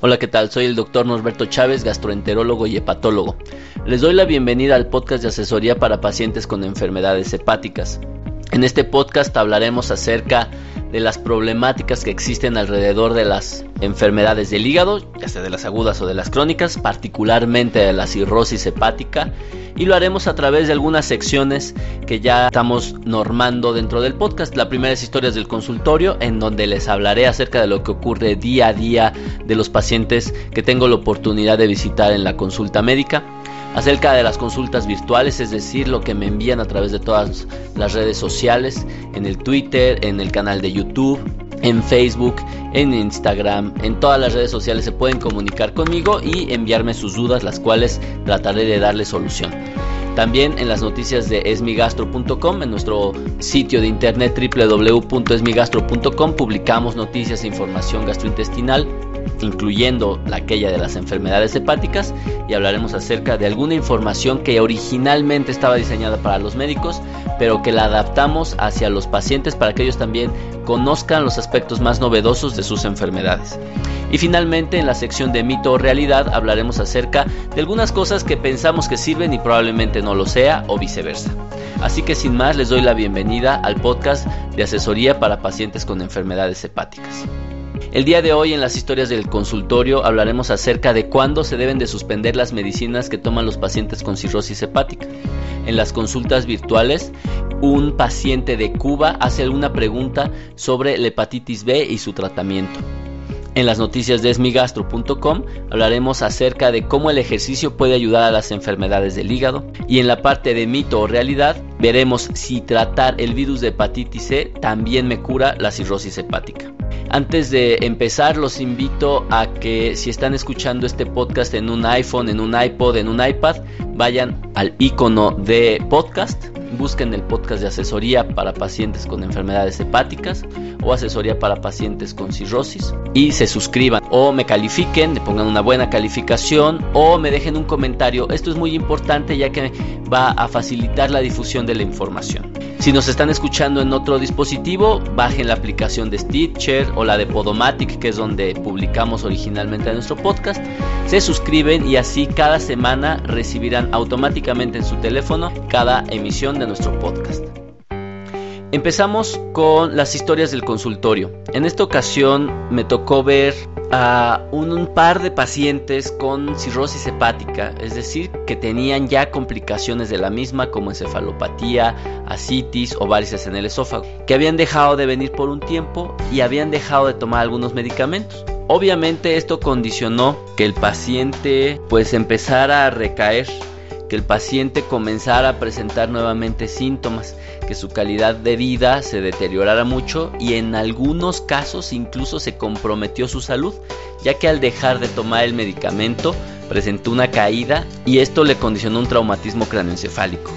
Hola, ¿qué tal? Soy el doctor Norberto Chávez, gastroenterólogo y hepatólogo. Les doy la bienvenida al podcast de asesoría para pacientes con enfermedades hepáticas. En este podcast hablaremos acerca de las problemáticas que existen alrededor de las enfermedades del hígado, ya sea de las agudas o de las crónicas, particularmente de la cirrosis hepática, y lo haremos a través de algunas secciones que ya estamos normando dentro del podcast. La primera es historias del consultorio, en donde les hablaré acerca de lo que ocurre día a día de los pacientes que tengo la oportunidad de visitar en la consulta médica acerca de las consultas virtuales, es decir, lo que me envían a través de todas las redes sociales, en el Twitter, en el canal de YouTube, en Facebook, en Instagram, en todas las redes sociales se pueden comunicar conmigo y enviarme sus dudas, las cuales trataré de darle solución. También en las noticias de esmigastro.com, en nuestro sitio de internet www.esmigastro.com, publicamos noticias e información gastrointestinal incluyendo la aquella de las enfermedades hepáticas y hablaremos acerca de alguna información que originalmente estaba diseñada para los médicos, pero que la adaptamos hacia los pacientes para que ellos también conozcan los aspectos más novedosos de sus enfermedades. Y finalmente en la sección de mito o realidad hablaremos acerca de algunas cosas que pensamos que sirven y probablemente no lo sea o viceversa. Así que sin más les doy la bienvenida al podcast de asesoría para pacientes con enfermedades hepáticas. El día de hoy en las historias del consultorio hablaremos acerca de cuándo se deben de suspender las medicinas que toman los pacientes con cirrosis hepática. En las consultas virtuales, un paciente de Cuba hace alguna pregunta sobre la hepatitis B y su tratamiento. En las noticias de esmigastro.com hablaremos acerca de cómo el ejercicio puede ayudar a las enfermedades del hígado y en la parte de mito o realidad veremos si tratar el virus de hepatitis C también me cura la cirrosis hepática. Antes de empezar, los invito a que si están escuchando este podcast en un iPhone, en un iPod, en un iPad, vayan al icono de podcast, busquen el podcast de asesoría para pacientes con enfermedades hepáticas o asesoría para pacientes con cirrosis y se suscriban o me califiquen, me pongan una buena calificación o me dejen un comentario. Esto es muy importante ya que va a facilitar la difusión de la información. Si nos están escuchando en otro dispositivo, bajen la aplicación de Stitcher o la de Podomatic, que es donde publicamos originalmente nuestro podcast. Se suscriben y así cada semana recibirán automáticamente en su teléfono cada emisión de nuestro podcast. Empezamos con las historias del consultorio. En esta ocasión me tocó ver a un, par de pacientes con cirrosis hepática, es decir, que tenían ya complicaciones de la misma como encefalopatía, asitis o varices en el esófago, que habían dejado de venir por un tiempo y habían dejado de tomar algunos medicamentos. Obviamente esto condicionó que el paciente pues empezara a recaer, que el paciente comenzara a presentar nuevamente síntomas que su calidad de vida se deteriorara mucho y en algunos casos incluso se comprometió su salud, ya que al dejar de tomar el medicamento presentó una caída y esto le condicionó un traumatismo craneoencefálico,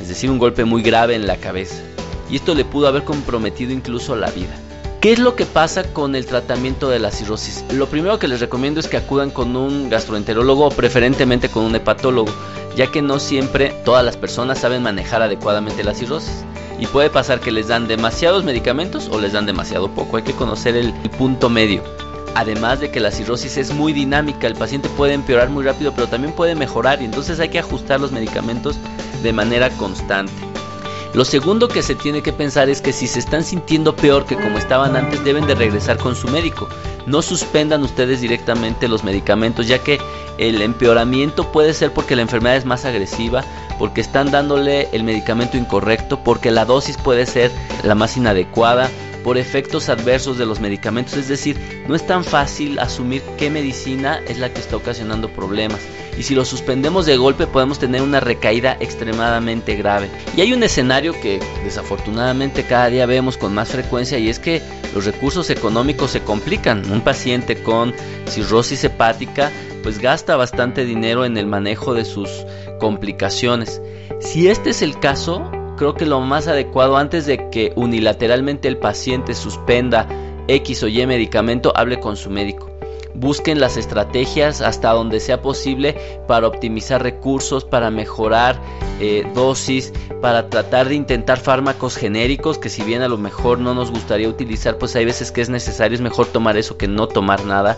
es decir, un golpe muy grave en la cabeza. Y esto le pudo haber comprometido incluso la vida. ¿Qué es lo que pasa con el tratamiento de la cirrosis? Lo primero que les recomiendo es que acudan con un gastroenterólogo o preferentemente con un hepatólogo, ya que no siempre todas las personas saben manejar adecuadamente la cirrosis y puede pasar que les dan demasiados medicamentos o les dan demasiado poco. Hay que conocer el, punto medio. Además de que la cirrosis es muy dinámica, el paciente puede empeorar muy rápido, pero también puede mejorar y entonces hay que ajustar los medicamentos de manera constante. Lo segundo que se tiene que pensar es que si se están sintiendo peor que como estaban antes, deben de regresar con su médico. No suspendan ustedes directamente los medicamentos, ya que el empeoramiento puede ser porque la enfermedad es más agresiva, porque están dándole el medicamento incorrecto, porque la dosis puede ser la más inadecuada, por efectos adversos de los medicamentos, es decir, no es tan fácil asumir qué medicina es la que está ocasionando problemas. Y si lo suspendemos de golpe podemos tener una recaída extremadamente grave. Y hay un escenario que desafortunadamente cada día vemos con más frecuencia y es que los recursos económicos se complican. Un paciente con cirrosis hepática pues gasta bastante dinero en el manejo de sus complicaciones. Si este es el caso, creo que lo más adecuado antes de que unilateralmente el paciente suspenda X o Y medicamento, hable con su médico. busquen las estrategias hasta donde sea posible para optimizar recursos, para mejorar eh, dosis, para tratar de intentar fármacos genéricos que si bien a lo mejor no nos gustaría utilizar, pues hay veces que es necesario, es mejor tomar eso que no tomar nada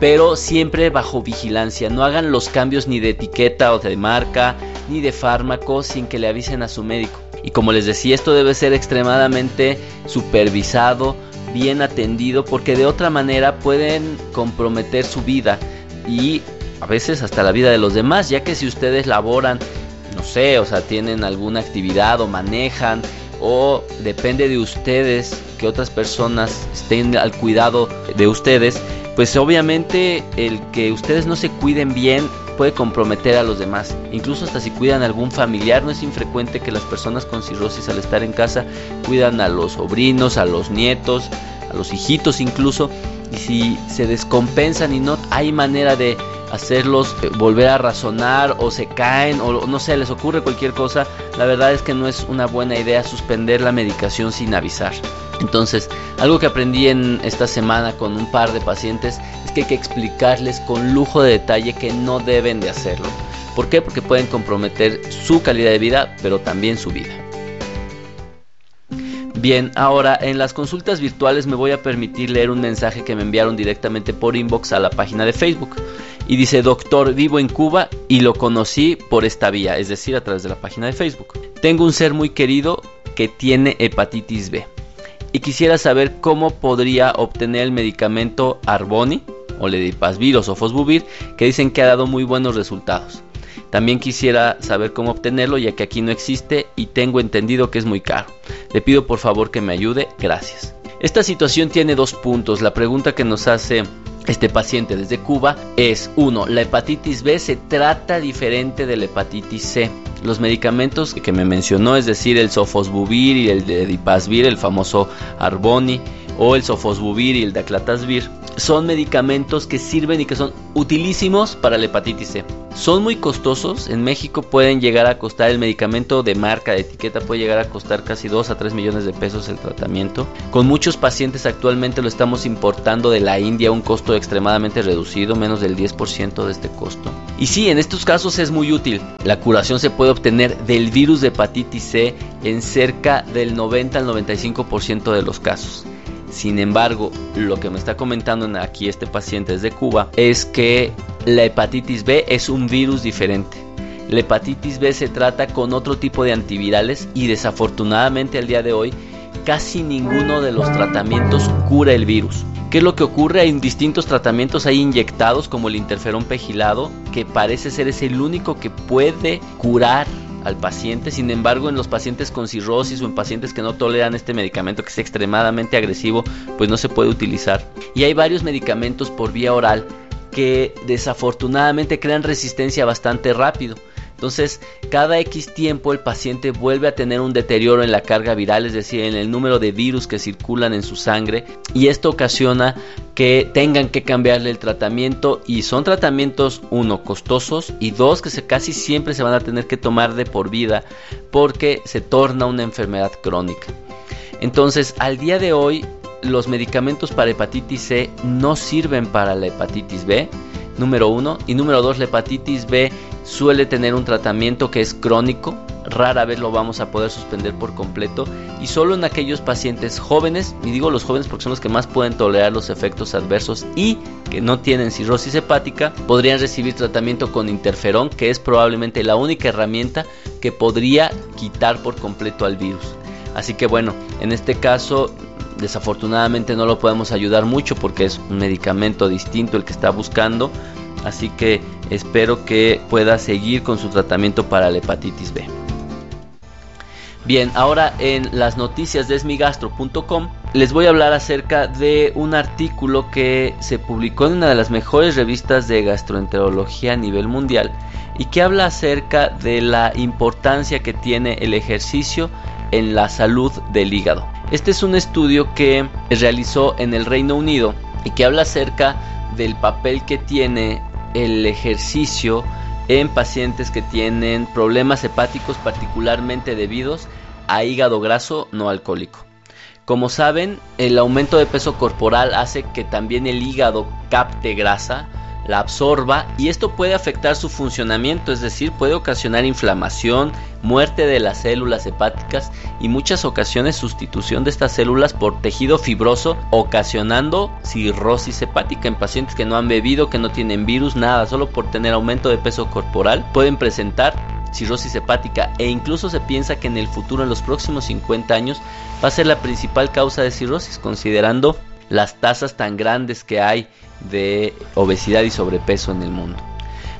pero siempre bajo vigilancia. No hagan los cambios ni de etiqueta o de marca, ni de fármaco sin que le avisen a su médico. Y como les decía, esto debe ser extremadamente supervisado, bien atendido, porque de otra manera pueden comprometer su vida y a veces hasta la vida de los demás, ya que si ustedes laboran, no sé, o sea, tienen alguna actividad o manejan, o depende de ustedes que otras personas estén al cuidado de ustedes, pues obviamente el que ustedes no se cuiden bien puede comprometer a los demás. Incluso hasta si cuidan algún familiar, no es infrecuente que las personas con cirrosis al estar en casa cuidan a los sobrinos, a los nietos, a los hijitos incluso. Y si se descompensan y no hay manera de hacerlos eh, volver a razonar o se caen o no sé, les ocurre cualquier cosa, la verdad es que no es una buena idea suspender la medicación sin avisar. Entonces, algo que aprendí en esta semana con un par de pacientes es que hay que explicarles con lujo de detalle que no deben de hacerlo. ¿Por qué? Porque pueden comprometer su calidad de vida, pero también su vida. Bien, ahora en las consultas virtuales me voy a permitir leer un mensaje que me enviaron directamente por inbox a la página de Facebook. Y dice, doctor, vivo en Cuba y lo conocí por esta vía, es decir, a través de la página de Facebook. Tengo un ser muy querido que tiene hepatitis B y quisiera saber cómo podría obtener el medicamento Arboni o Ledipasvir o Sofosbuvir que dicen que ha dado muy buenos resultados. También quisiera saber cómo obtenerlo ya que aquí no existe y tengo entendido que es muy caro. Le pido por favor que me ayude, gracias. Esta situación tiene dos puntos. La pregunta que nos hace este paciente desde Cuba es uno, La hepatitis B se trata diferente de la hepatitis C. Los medicamentos que me mencionó, es decir, el sofosbuvir y el dipasvir, el famoso Arboni, o el sofosbuvir y el daclatasvir, son medicamentos que sirven y que son utilísimos para la hepatitis C. Son muy costosos, en México pueden llegar a costar el medicamento de marca, de etiqueta, puede llegar a costar casi 2 a 3 millones de pesos el tratamiento. Con muchos pacientes actualmente lo estamos importando de la India a un costo extremadamente reducido, menos del 10% de este costo. Y sí, en estos casos es muy útil. La curación se puede obtener del virus de hepatitis C en cerca del 90 al 95% de los casos. Sin embargo, lo que me está comentando aquí este paciente desde Cuba es que la hepatitis B es un virus diferente. La hepatitis B se trata con otro tipo de antivirales y desafortunadamente al día de hoy casi ninguno de los tratamientos cura el virus. ¿Qué es lo que ocurre? Hay distintos tratamientos ahí inyectados como el interferón pegilado que parece ser es el único que puede curar al paciente. Sin embargo, en los pacientes con cirrosis o en pacientes que no toleran este medicamento que es extremadamente agresivo, pues no se puede utilizar. Y hay varios medicamentos por vía oral que desafortunadamente crean resistencia bastante rápido. Entonces, cada X tiempo el paciente vuelve a tener un deterioro en la carga viral, es decir, en el número de virus que circulan en su sangre, y esto ocasiona que tengan que cambiarle el tratamiento y son tratamientos uno costosos y dos que casi siempre se van a tener que tomar de por vida porque se torna una enfermedad crónica. Entonces, al día de hoy los medicamentos para hepatitis C no sirven para la hepatitis B, número uno, y número dos, la hepatitis B suele tener un tratamiento que es crónico, rara vez lo vamos a poder suspender por completo. Y solo en aquellos pacientes jóvenes, y digo los jóvenes porque son los que más pueden tolerar los efectos adversos y que no tienen cirrosis hepática, podrían recibir tratamiento con interferón, que es probablemente la única herramienta que podría quitar por completo al virus. Así que bueno, en este caso desafortunadamente no lo podemos ayudar mucho porque es un medicamento distinto el que está buscando así que espero que pueda seguir con su tratamiento para la hepatitis B. Bien, ahora en las noticias de esmigastro.com les voy a hablar acerca de un artículo que se publicó en una de las mejores revistas de gastroenterología a nivel mundial y que habla acerca de la importancia que tiene el ejercicio en la salud del hígado. Este es un estudio que realizó en el Reino Unido y que habla acerca del papel que tiene el ejercicio en pacientes que tienen problemas hepáticos particularmente debidos a hígado graso no alcohólico. Como saben, el aumento de peso corporal hace que también el hígado capte grasa, la absorba y esto puede afectar su funcionamiento, es decir, puede ocasionar inflamación, muerte de las células hepáticas y muchas ocasiones sustitución de estas células por tejido fibroso, ocasionando cirrosis hepática en pacientes que no han bebido, que no tienen virus, nada, solo por tener aumento de peso corporal, pueden presentar cirrosis hepática e incluso se piensa que en el futuro, en los próximos 50 años, va a ser la principal causa de cirrosis, considerando las tasas tan grandes que hay de obesidad y sobrepeso en el mundo.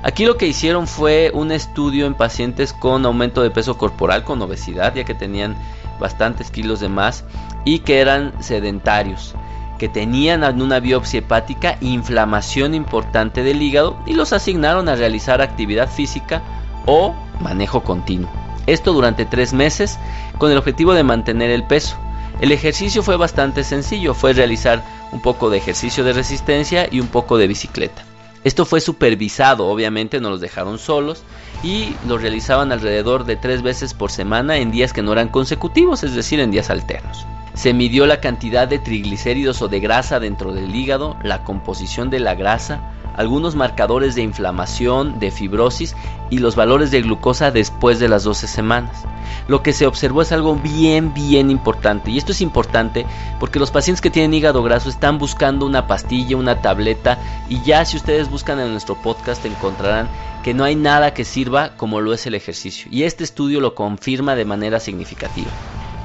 Aquí lo que hicieron fue un estudio en pacientes con aumento de peso corporal, con obesidad, ya que tenían bastantes kilos de más y que eran sedentarios, que tenían en una biopsia hepática inflamación importante del hígado y los asignaron a realizar actividad física o manejo continuo. Esto durante tres meses con el objetivo de mantener el peso. El ejercicio fue bastante sencillo, fue realizar un poco de ejercicio de resistencia y un poco de bicicleta. Esto fue supervisado, obviamente no los dejaron solos y lo realizaban alrededor de tres veces por semana en días que no eran consecutivos, es decir, en días alternos. Se midió la cantidad de triglicéridos o de grasa dentro del hígado, la composición de la grasa, algunos marcadores de inflamación, de fibrosis y los valores de glucosa después de las 12 semanas. Lo que se observó es algo bien, bien importante. Y esto es importante porque los pacientes que tienen hígado graso están buscando una pastilla, una tableta. Y ya si ustedes buscan en nuestro podcast encontrarán que no hay nada que sirva como lo es el ejercicio. Y este estudio lo confirma de manera significativa.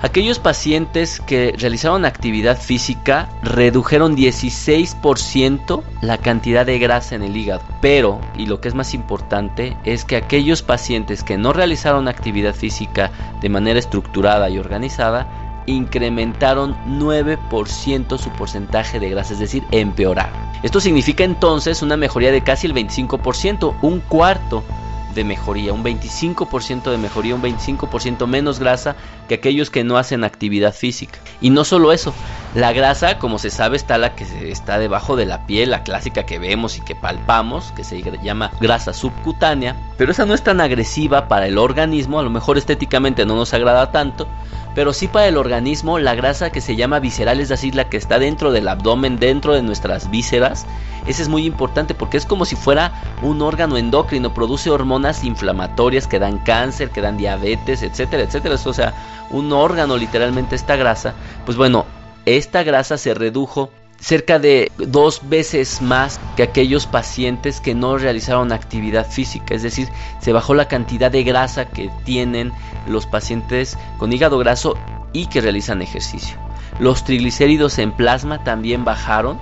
Aquellos pacientes que realizaron actividad física redujeron 16% la cantidad de grasa en el hígado. Pero, y lo que es más importante, es que aquellos pacientes que no realizaron actividad física de manera estructurada y organizada, incrementaron 9% su porcentaje de grasa, es decir, empeoraron. Esto significa entonces una mejoría de casi el 25%, un cuarto de mejoría, un 25% de mejoría, un 25% menos grasa que aquellos que no hacen actividad física. Y no solo eso, la grasa, como se sabe, está la que está debajo de la piel, la clásica que vemos y que palpamos, que se llama grasa subcutánea, pero esa no es tan agresiva para el organismo, a lo mejor estéticamente no nos agrada tanto, pero sí para el organismo la grasa que se llama visceral, es decir, la que está dentro del abdomen, dentro de nuestras vísceras, ese es muy importante porque es como si fuera un órgano endocrino, produce hormonas inflamatorias que dan cáncer, que dan diabetes, etcétera, etcétera. O sea, un órgano literalmente esta grasa. Pues bueno, esta grasa se redujo cerca de dos veces más que aquellos pacientes que no realizaron actividad física, es decir, se bajó la cantidad de grasa que tienen los pacientes con hígado graso y que realizan ejercicio. Los triglicéridos en plasma también bajaron,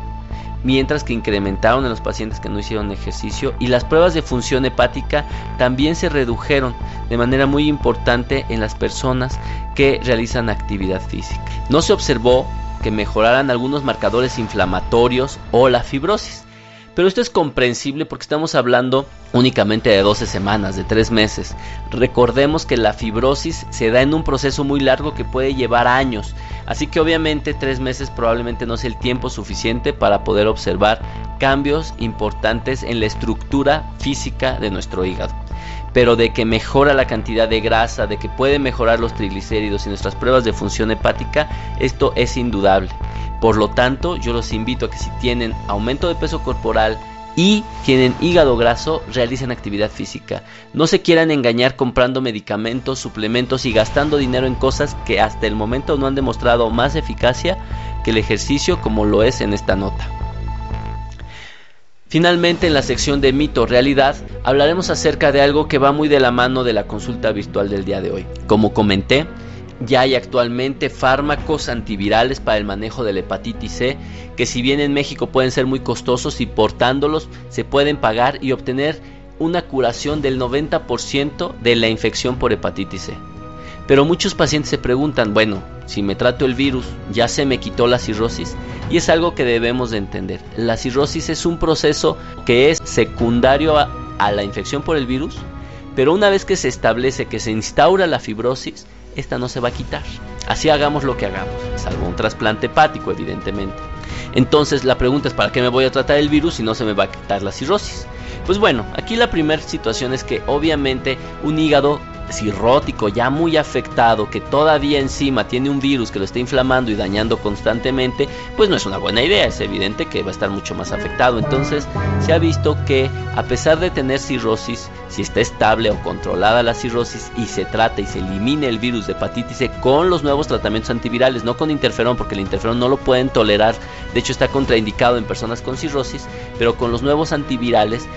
mientras que incrementaron en los pacientes que no hicieron ejercicio y las pruebas de función hepática también se redujeron de manera muy importante en las personas que realizan actividad física. No se observó que mejoraran algunos marcadores inflamatorios o la fibrosis. Pero esto es comprensible porque estamos hablando únicamente de 12 semanas, de 3 meses. Recordemos que la fibrosis se da en un proceso muy largo que puede llevar años. Así que obviamente 3 meses probablemente no es el tiempo suficiente para poder observar cambios importantes en la estructura física de nuestro hígado pero de que mejora la cantidad de grasa, de que puede mejorar los triglicéridos y nuestras pruebas de función hepática, esto es indudable. Por lo tanto, yo los invito a que si tienen aumento de peso corporal y tienen hígado graso, realicen actividad física. No se quieran engañar comprando medicamentos, suplementos y gastando dinero en cosas que hasta el momento no han demostrado más eficacia que el ejercicio como lo es en esta nota. Finalmente, en la sección de mito realidad, hablaremos acerca de algo que va muy de la mano de la consulta virtual del día de hoy. Como comenté, ya hay actualmente fármacos antivirales para el manejo de la hepatitis C, que si bien en México pueden ser muy costosos y portándolos se pueden pagar y obtener una curación del 90% de la infección por hepatitis C. Pero muchos pacientes se preguntan, bueno, si me trato el virus, ¿ya se me quitó la cirrosis? Y es algo que debemos de entender. La cirrosis es un proceso que es secundario a, a la infección por el virus, pero una vez que se establece que se instaura la fibrosis, esta no se va a quitar. Así hagamos lo que hagamos, salvo un trasplante hepático, evidentemente. Entonces la pregunta es, ¿para qué me voy a tratar el virus si no se me va a quitar la cirrosis? Pues bueno, aquí la primera situación es que obviamente un hígado cirrótico, ya muy afectado, que todavía encima tiene un virus que lo está inflamando y dañando constantemente, pues no es una buena idea, es evidente que va a estar mucho más afectado. Entonces se ha visto que a pesar de tener cirrosis, si está estable o controlada la cirrosis y se trata y se elimina el virus de hepatitis C con los nuevos tratamientos antivirales, no con interferón, porque el interferón no lo pueden tolerar, de hecho está contraindicado en personas con cirrosis, pero con los nuevos antivirales,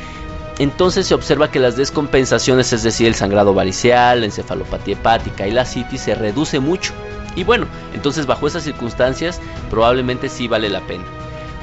entonces se observa que las descompensaciones, es decir, el sangrado varicial, la encefalopatía hepática y la citis se reduce mucho. Y bueno, entonces bajo esas circunstancias probablemente sí vale la pena.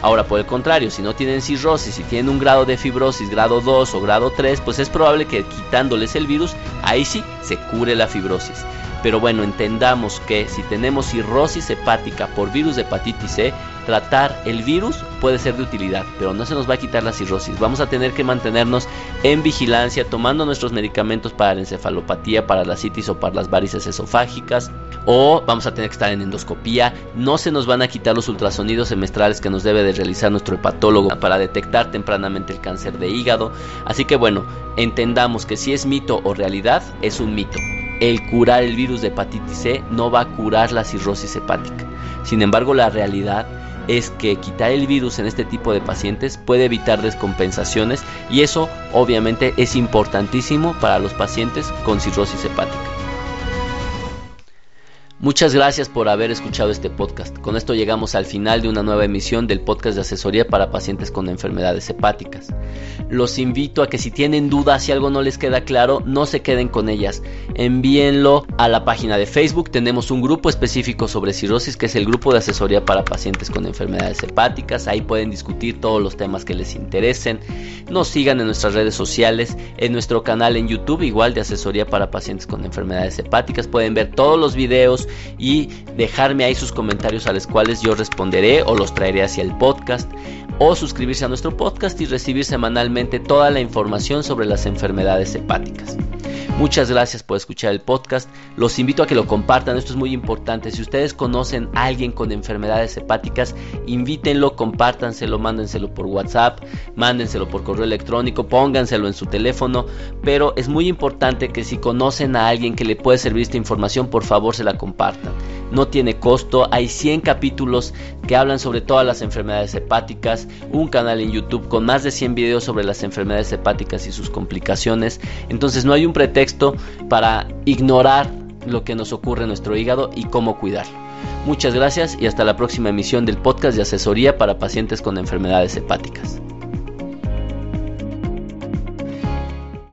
Ahora, por el contrario, si no tienen cirrosis, si tienen un grado de fibrosis grado 2 o grado 3, pues es probable que quitándoles el virus, ahí sí se cure la fibrosis. Pero bueno, entendamos que si tenemos cirrosis hepática por virus de hepatitis C, tratar el virus puede ser de utilidad, pero no se nos va a quitar la cirrosis. Vamos a tener que mantenernos en vigilancia, tomando nuestros medicamentos para la encefalopatía, para la citis o para las varices esofágicas, o vamos a tener que estar en endoscopía. No se nos van a quitar los ultrasonidos semestrales que nos debe de realizar nuestro hepatólogo para detectar tempranamente el cáncer de hígado. Así que bueno, entendamos que si es mito o realidad, es un mito el curar el virus de hepatitis C no va a curar la cirrosis hepática. Sin embargo, la realidad es que quitar el virus en este tipo de pacientes puede evitar descompensaciones y eso obviamente es importantísimo para los pacientes con cirrosis hepática. Muchas gracias por haber escuchado este podcast. Con esto llegamos al final de una nueva emisión del podcast de asesoría para pacientes con enfermedades hepáticas. Los invito a que si tienen dudas, si algo no les queda claro, no se queden con ellas. Envíenlo a la página de Facebook. Tenemos un grupo específico sobre cirrosis que es el grupo de asesoría para pacientes con enfermedades hepáticas. Ahí pueden discutir todos los temas que les interesen. Nos sigan en nuestras redes sociales, en nuestro canal en YouTube, igual de asesoría para pacientes con enfermedades hepáticas. Pueden ver todos los videos y dejarme ahí sus comentarios a los cuales yo responderé o los traeré hacia el podcast o suscribirse a nuestro podcast y recibir semanalmente toda la información sobre las enfermedades hepáticas. Muchas gracias por escuchar el podcast. Los invito a que lo compartan, esto es muy importante. Si ustedes conocen a alguien con enfermedades hepáticas, invítenlo, compártanselo, mándenselo por WhatsApp, mándenselo por correo electrónico, pónganselo en su teléfono. Pero es muy importante que si conocen a alguien que le puede servir esta información, por favor se la no tiene costo, hay 100 capítulos que hablan sobre todas las enfermedades hepáticas, un canal en YouTube con más de 100 videos sobre las enfermedades hepáticas y sus complicaciones, entonces no hay un pretexto para ignorar lo que nos ocurre en nuestro hígado y cómo cuidarlo. Muchas gracias y hasta la próxima emisión del podcast de asesoría para pacientes con enfermedades hepáticas.